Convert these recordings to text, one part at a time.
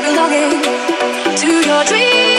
belonging to your dreams.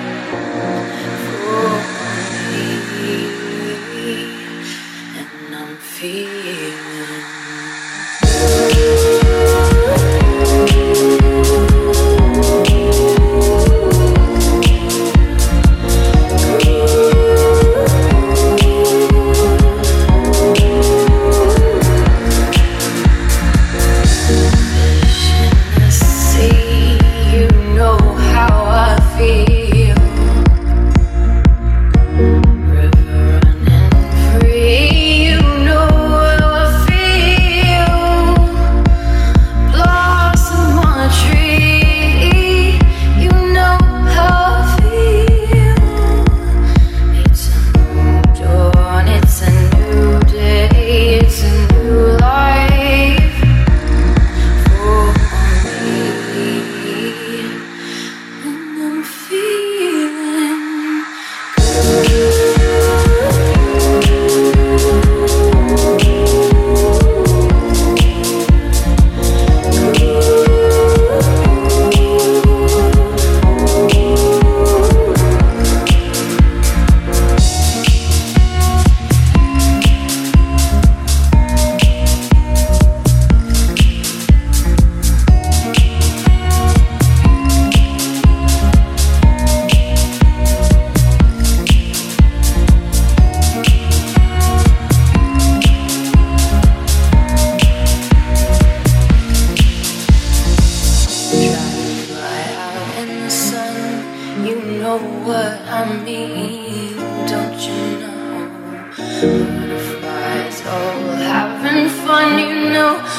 butterflies, all having fun, you know.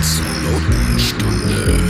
Notenstunde.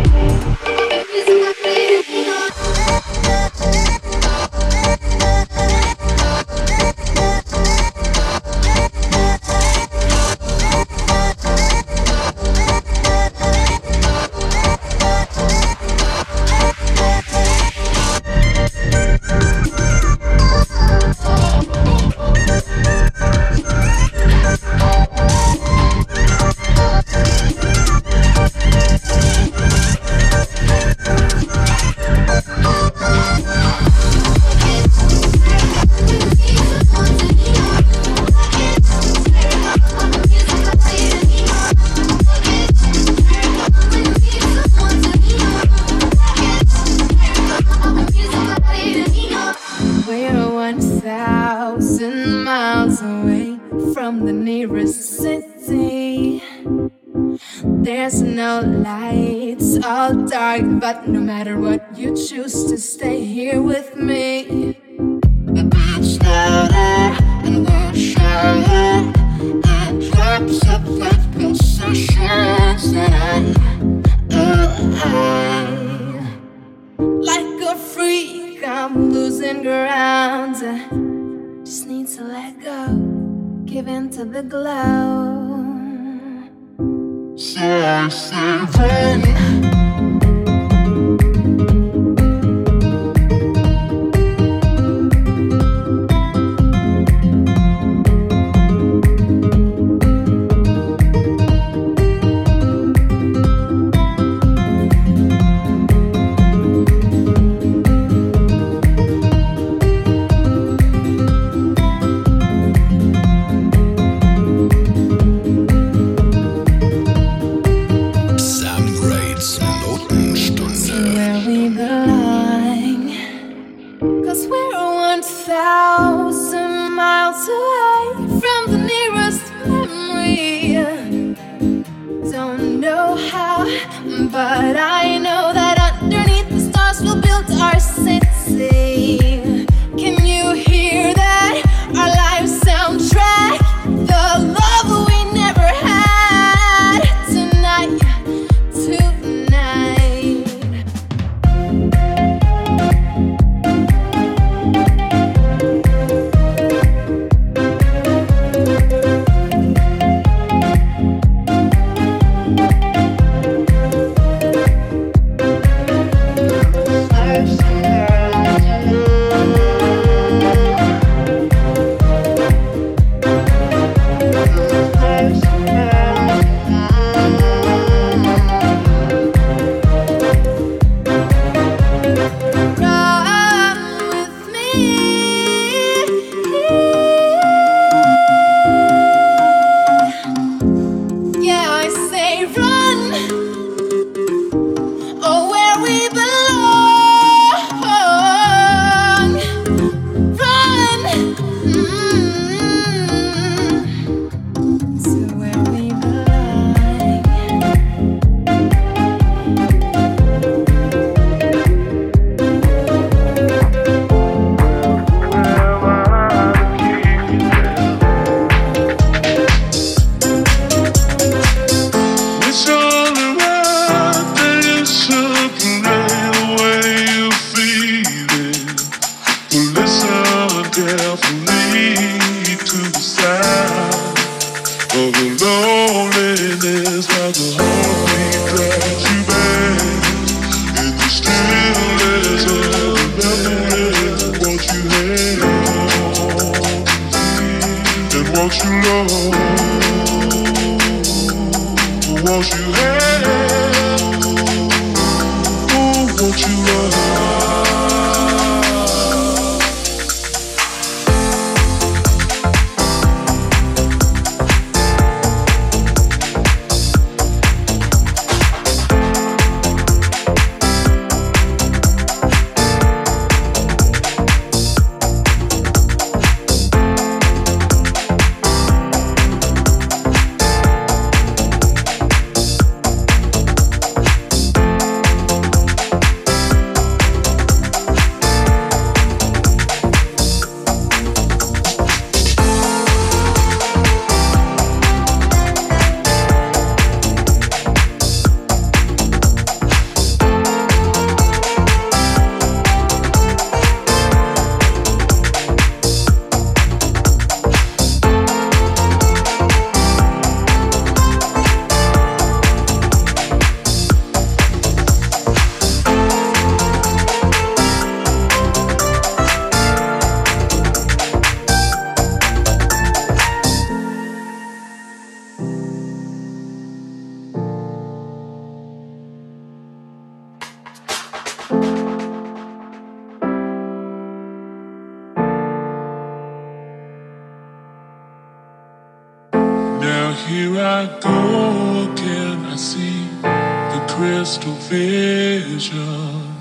Here I go again, I see the crystal vision.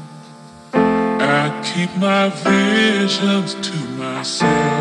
I keep my visions to myself.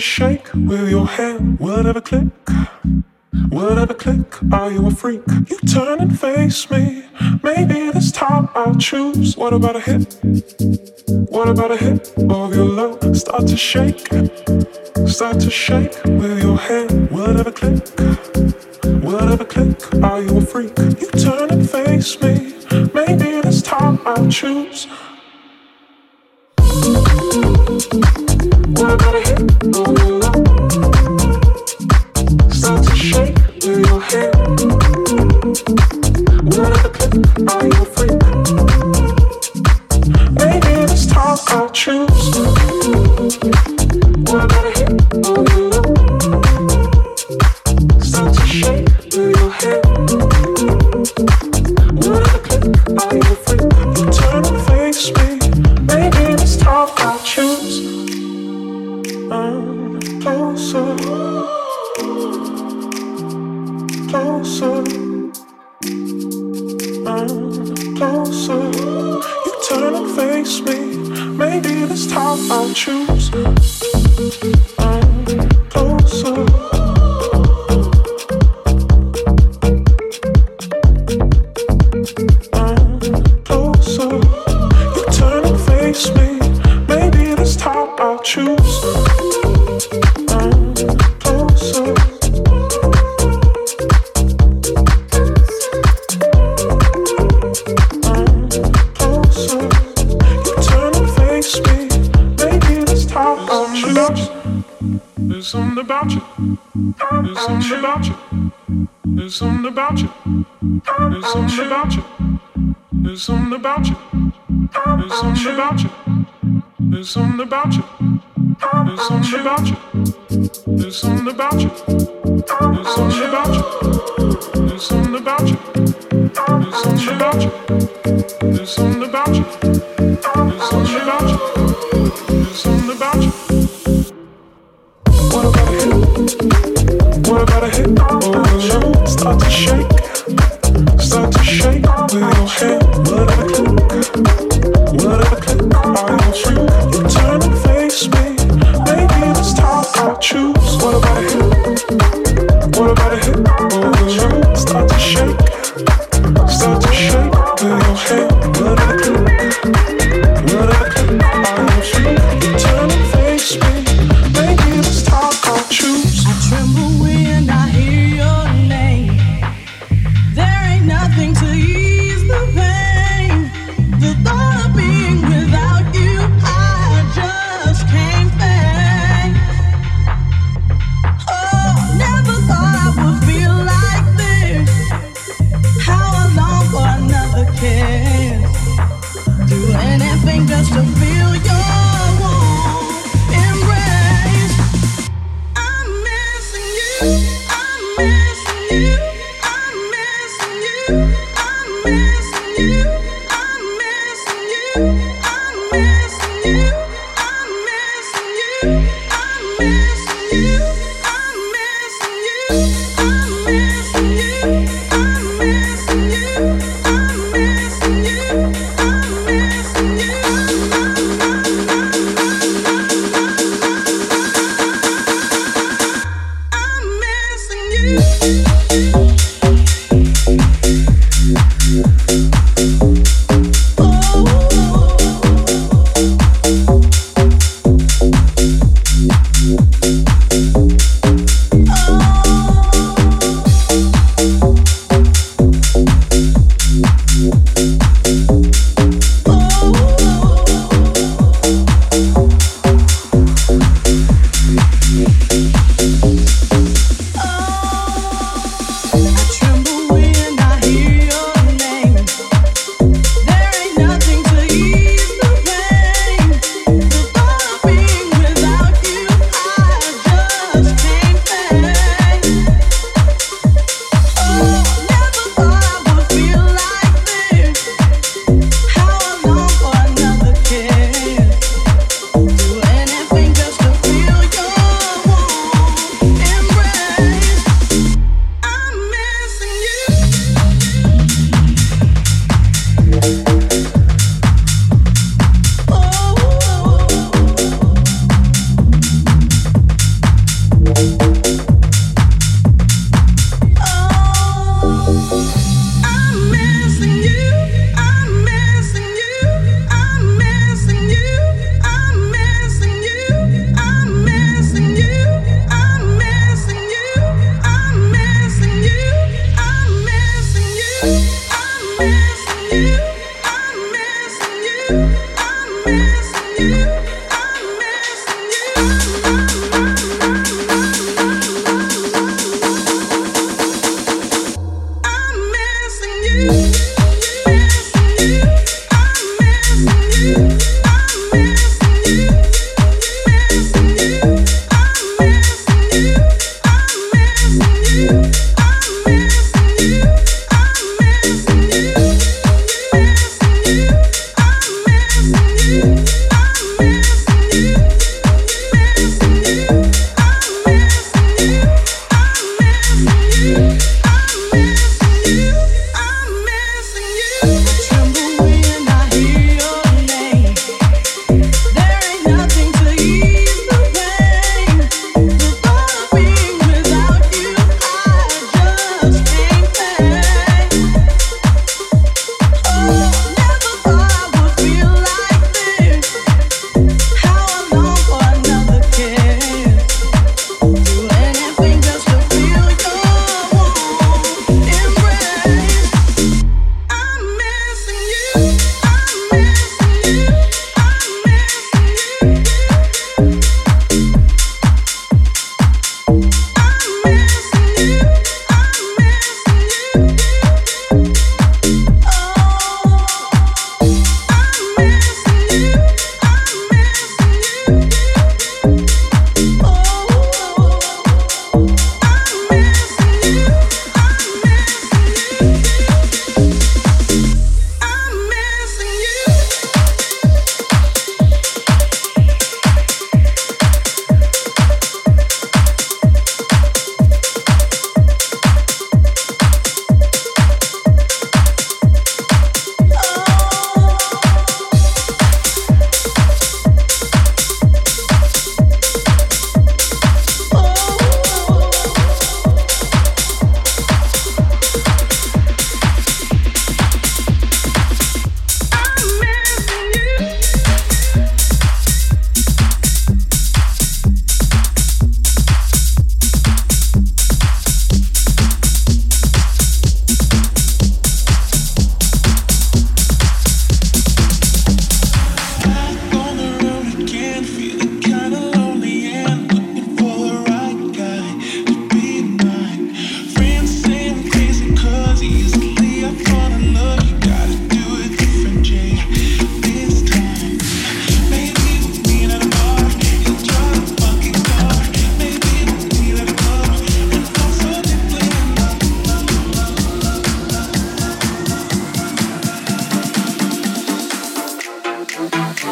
To shake with your hand. Whatever click, whatever click. Are you a freak? You turn and face me. Maybe this time I'll choose. What about a hit? What about a hit of your love? Start to shake, start to shake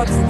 баксов.